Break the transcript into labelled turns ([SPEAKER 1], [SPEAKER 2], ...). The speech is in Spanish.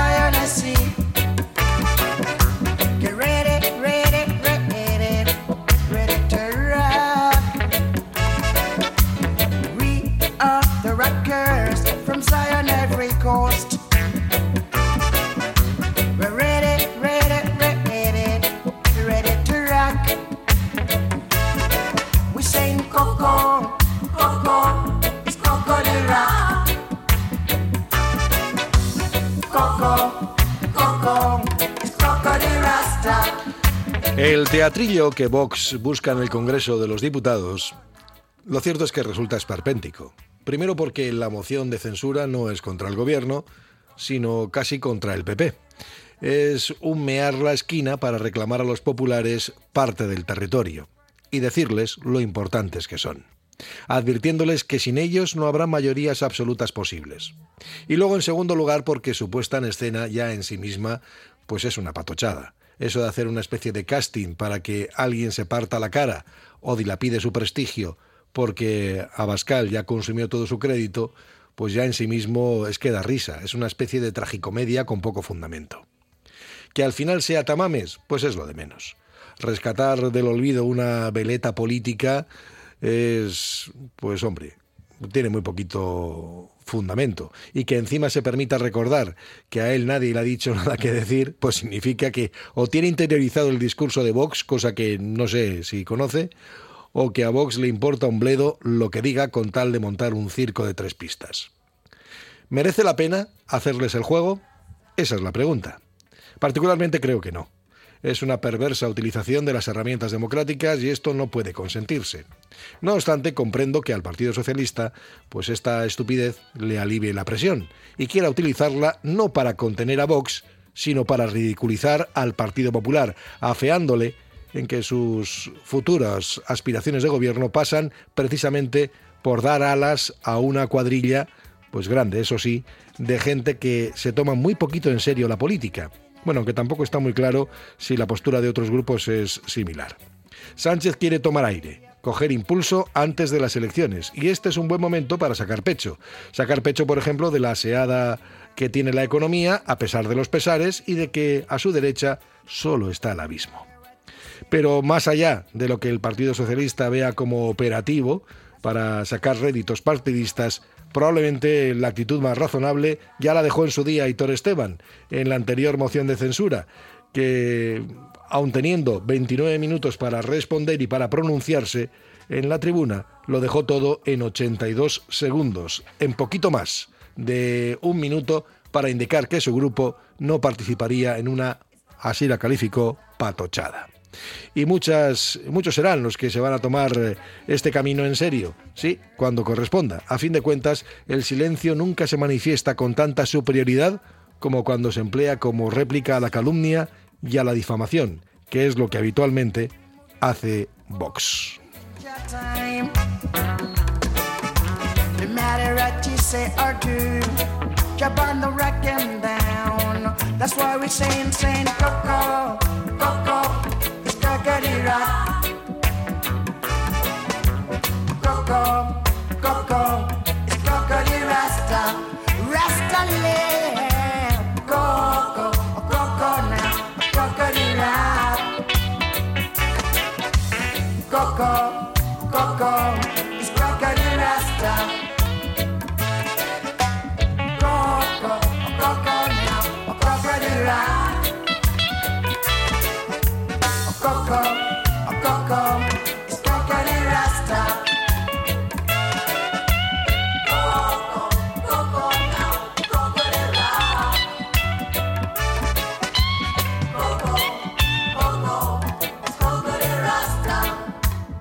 [SPEAKER 1] Zion I see. El teatrillo que Vox busca en el Congreso de los Diputados, lo cierto es que resulta esperpéntico. Primero porque la moción de censura no es contra el gobierno, sino casi contra el PP. Es un mear la esquina para reclamar a los populares parte del territorio y decirles lo importantes que son, advirtiéndoles que sin ellos no habrá mayorías absolutas posibles. Y luego, en segundo lugar, porque su puesta en escena ya en sí misma pues es una patochada. Eso de hacer una especie de casting para que alguien se parta la cara o dilapide su prestigio porque Abascal ya consumió todo su crédito, pues ya en sí mismo es que da risa, es una especie de tragicomedia con poco fundamento. Que al final sea Tamames, pues es lo de menos. Rescatar del olvido una veleta política es, pues hombre, tiene muy poquito fundamento. Y que encima se permita recordar que a él nadie le ha dicho nada que decir, pues significa que o tiene interiorizado el discurso de Vox, cosa que no sé si conoce, o que a Vox le importa un bledo lo que diga con tal de montar un circo de tres pistas. ¿Merece la pena hacerles el juego? Esa es la pregunta. Particularmente creo que no. Es una perversa utilización de las herramientas democráticas y esto no puede consentirse. No obstante, comprendo que al Partido Socialista, pues esta estupidez le alivie la presión y quiera utilizarla no para contener a Vox, sino para ridiculizar al Partido Popular, afeándole en que sus futuras aspiraciones de gobierno pasan precisamente por dar alas a una cuadrilla, pues grande, eso sí, de gente que se toma muy poquito en serio la política. Bueno, aunque tampoco está muy claro si la postura de otros grupos es similar. Sánchez quiere tomar aire, coger impulso antes de las elecciones, y este es un buen momento para sacar pecho. Sacar pecho, por ejemplo, de la aseada que tiene la economía, a pesar de los pesares, y de que a su derecha solo está el abismo. Pero más allá de lo que el Partido Socialista vea como operativo para sacar réditos partidistas, probablemente la actitud más razonable ya la dejó en su día Hitor Esteban en la anterior moción de censura, que aun teniendo 29 minutos para responder y para pronunciarse, en la tribuna lo dejó todo en 82 segundos, en poquito más de un minuto para indicar que su grupo no participaría en una, así la calificó, patochada. Y muchas, muchos serán los que se van a tomar este camino en serio, sí, cuando corresponda. A fin de cuentas, el silencio nunca se manifiesta con tanta superioridad como cuando se emplea como réplica a la calumnia y a la difamación, que es lo que habitualmente hace Vox. cockity rock. Coco, Coco, got. Coco, Coco, it's Coco the Rasta, Rasta Lamb. Coco, Coco now, Coco the Rap. Coco.